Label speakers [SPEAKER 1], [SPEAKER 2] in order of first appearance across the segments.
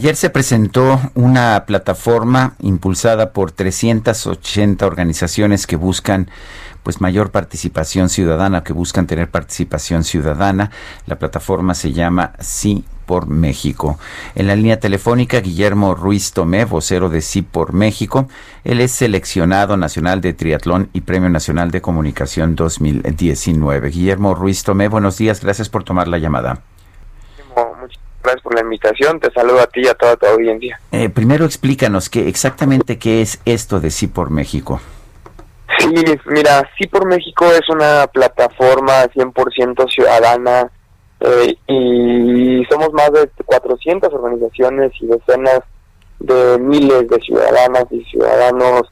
[SPEAKER 1] Ayer se presentó una plataforma impulsada por 380 organizaciones que buscan pues mayor participación ciudadana, que buscan tener participación ciudadana. La plataforma se llama Sí por México. En la línea telefónica, Guillermo Ruiz Tomé, vocero de Sí por México. Él es seleccionado nacional de triatlón y Premio Nacional de Comunicación 2019. Guillermo Ruiz Tomé, buenos días, gracias por tomar la llamada.
[SPEAKER 2] Gracias por la invitación. Te saludo a ti y a toda tu audiencia.
[SPEAKER 1] Eh, primero explícanos qué exactamente qué es esto de Sí por México.
[SPEAKER 2] Sí, mira, Sí por México es una plataforma 100% ciudadana eh, y somos más de 400 organizaciones y decenas de miles de ciudadanas y ciudadanos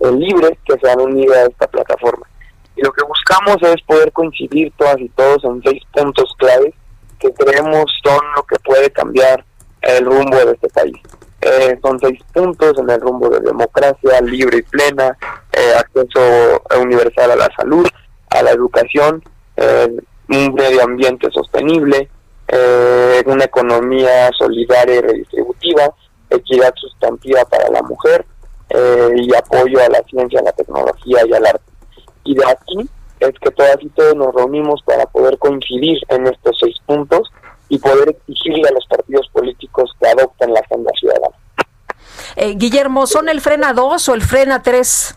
[SPEAKER 2] eh, libres que se han unido a esta plataforma. Y lo que buscamos es poder coincidir todas y todos en seis puntos claves que creemos son lo que puede cambiar el rumbo de este país. Eh, son seis puntos en el rumbo de democracia libre y plena, eh, acceso universal a la salud, a la educación, eh, un medio ambiente sostenible, una economía solidaria y redistributiva, equidad sustantiva para la mujer y apoyo a la ciencia, a la tecnología y al arte. Y de aquí es que todas y todos nos reunimos para poder coincidir en estos seis puntos y poder exigirle a los partidos políticos que adopten la agenda ciudadana.
[SPEAKER 3] Eh, Guillermo, ¿son el frena 2 o el frena 3?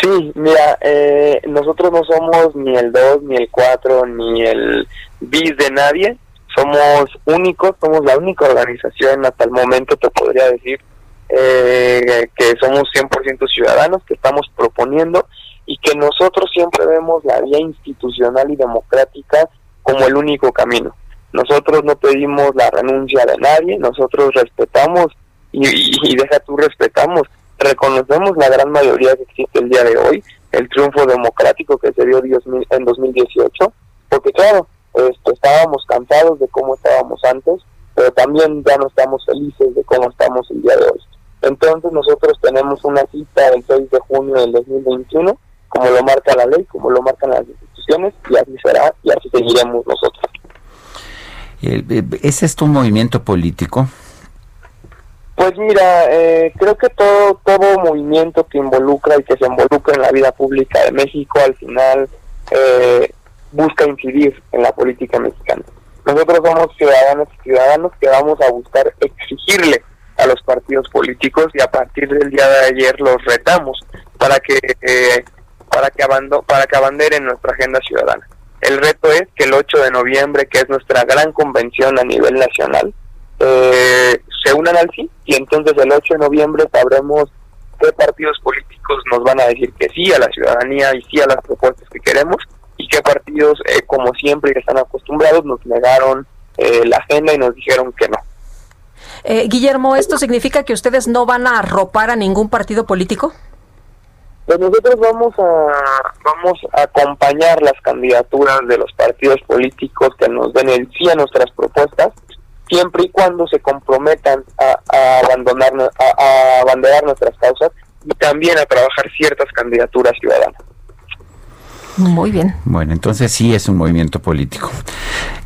[SPEAKER 2] Sí, mira, eh, nosotros no somos ni el 2, ni el 4, ni el bis de nadie. Somos únicos, somos la única organización hasta el momento, te podría decir, eh, que somos 100% ciudadanos, que estamos proponiendo y que nosotros siempre vemos la vía institucional y democrática como el único camino. Nosotros no pedimos la renuncia de nadie, nosotros respetamos y, deja tú respetamos, reconocemos la gran mayoría que existe el día de hoy, el triunfo democrático que se dio en 2018, porque claro, este, estábamos cansados de cómo estábamos antes, pero también ya no estamos felices de cómo estamos el día de hoy. Entonces nosotros tenemos una cita el 6 de junio del 2021 como lo marca la ley, como lo marcan las instituciones, y así será, y así seguiremos nosotros.
[SPEAKER 1] Eh, ¿Es esto un movimiento político?
[SPEAKER 2] Pues mira, eh, creo que todo todo movimiento que involucra y que se involucra en la vida pública de México al final eh, busca incidir en la política mexicana. Nosotros somos ciudadanos y ciudadanos que vamos a buscar exigirle a los partidos políticos y a partir del día de ayer los retamos para que para que, para que abanderen nuestra agenda ciudadana. El reto es que el 8 de noviembre, que es nuestra gran convención a nivel nacional, eh, se unan al sí y entonces el 8 de noviembre sabremos qué partidos políticos nos van a decir que sí a la ciudadanía y sí a las propuestas que queremos y qué partidos, eh, como siempre y están acostumbrados, nos negaron eh, la agenda y nos dijeron que no.
[SPEAKER 3] Guillermo, ¿esto significa que ustedes no van a arropar a ningún partido político?
[SPEAKER 2] Pues nosotros vamos a vamos a acompañar las candidaturas de los partidos políticos que nos den el sí a nuestras propuestas, siempre y cuando se comprometan a, abandonar a, abanderar nuestras causas y también a trabajar ciertas candidaturas ciudadanas.
[SPEAKER 3] Muy bien.
[SPEAKER 1] Bueno, entonces sí es un movimiento político.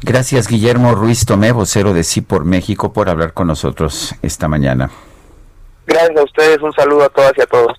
[SPEAKER 1] Gracias Guillermo Ruiz Tomé, vocero de Sí por México, por hablar con nosotros esta mañana.
[SPEAKER 2] Gracias a ustedes, un saludo a todas y a todos.